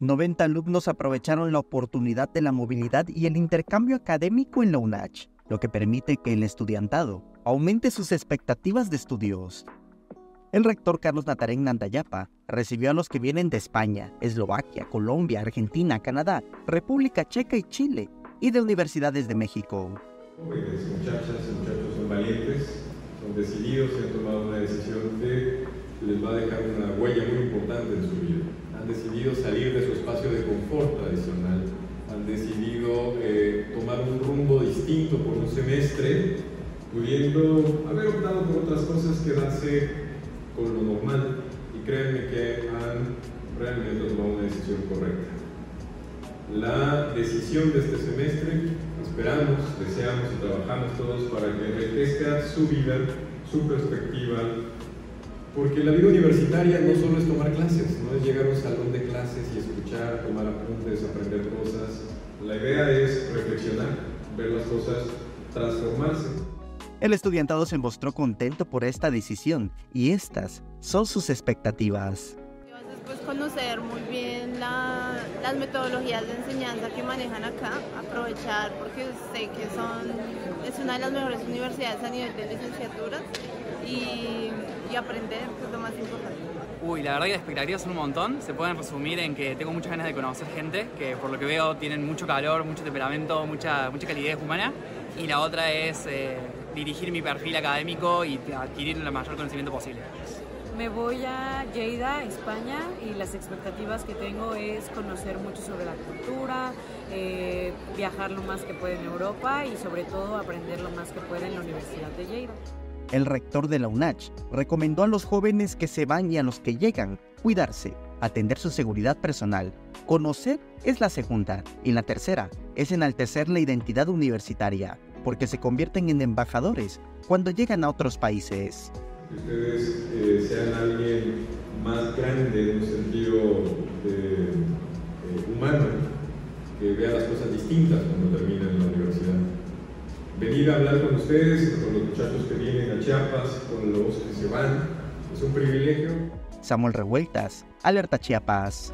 90 alumnos aprovecharon la oportunidad de la movilidad y el intercambio académico en la UNACH, lo que permite que el estudiantado aumente sus expectativas de estudios. El rector Carlos Natarén Nandayapa recibió a los que vienen de España, Eslovaquia, Colombia, Argentina, Canadá, República Checa y Chile, y de universidades de México. Jóvenes, muchachas muchachos son valientes, son decididos y han tomado una decisión que les va a dejar una huella muy importante en su vida. Han decidido salir de su espacio de confort tradicional, han decidido eh, tomar un rumbo distinto por un semestre, pudiendo haber optado por otras cosas, quedarse con lo normal y créanme que han realmente tomado una decisión correcta. La decisión de este semestre, esperamos, deseamos y trabajamos todos para que enriquezca su vida, su perspectiva, porque la vida universitaria no solo es tomar clases, no es llegar a un salón de clases y escuchar, tomar apuntes, aprender cosas. La idea es reflexionar, ver las cosas transformarse. El estudiantado se mostró contento por esta decisión y estas son sus expectativas. Después conocer muy bien las metodologías de enseñanza que manejan acá, aprovechar porque sé que son, es una de las mejores universidades a nivel de licenciaturas y, y aprender, que es lo más importante. Uy, la verdad que las expectativas son un montón. Se pueden resumir en que tengo muchas ganas de conocer gente que por lo que veo tienen mucho calor, mucho temperamento, mucha, mucha calidez humana. Y la otra es eh, dirigir mi perfil académico y adquirir el mayor conocimiento posible. Me voy a Lleida, España, y las expectativas que tengo es conocer mucho sobre la cultura, eh, viajar lo más que pueda en Europa y sobre todo aprender lo más que pueda en la Universidad de Lleida. El rector de la UNACH recomendó a los jóvenes que se van y a los que llegan cuidarse, atender su seguridad personal. Conocer es la segunda y la tercera es enaltecer la identidad universitaria, porque se convierten en embajadores cuando llegan a otros países. Ustedes eh, sean alguien más grande en un sentido eh, humano, que vea las cosas distintas cuando universidad. Venir a hablar con ustedes, con los muchachos que vienen a Chiapas, con los que se van, es un privilegio. Samuel Revueltas, Alerta Chiapas.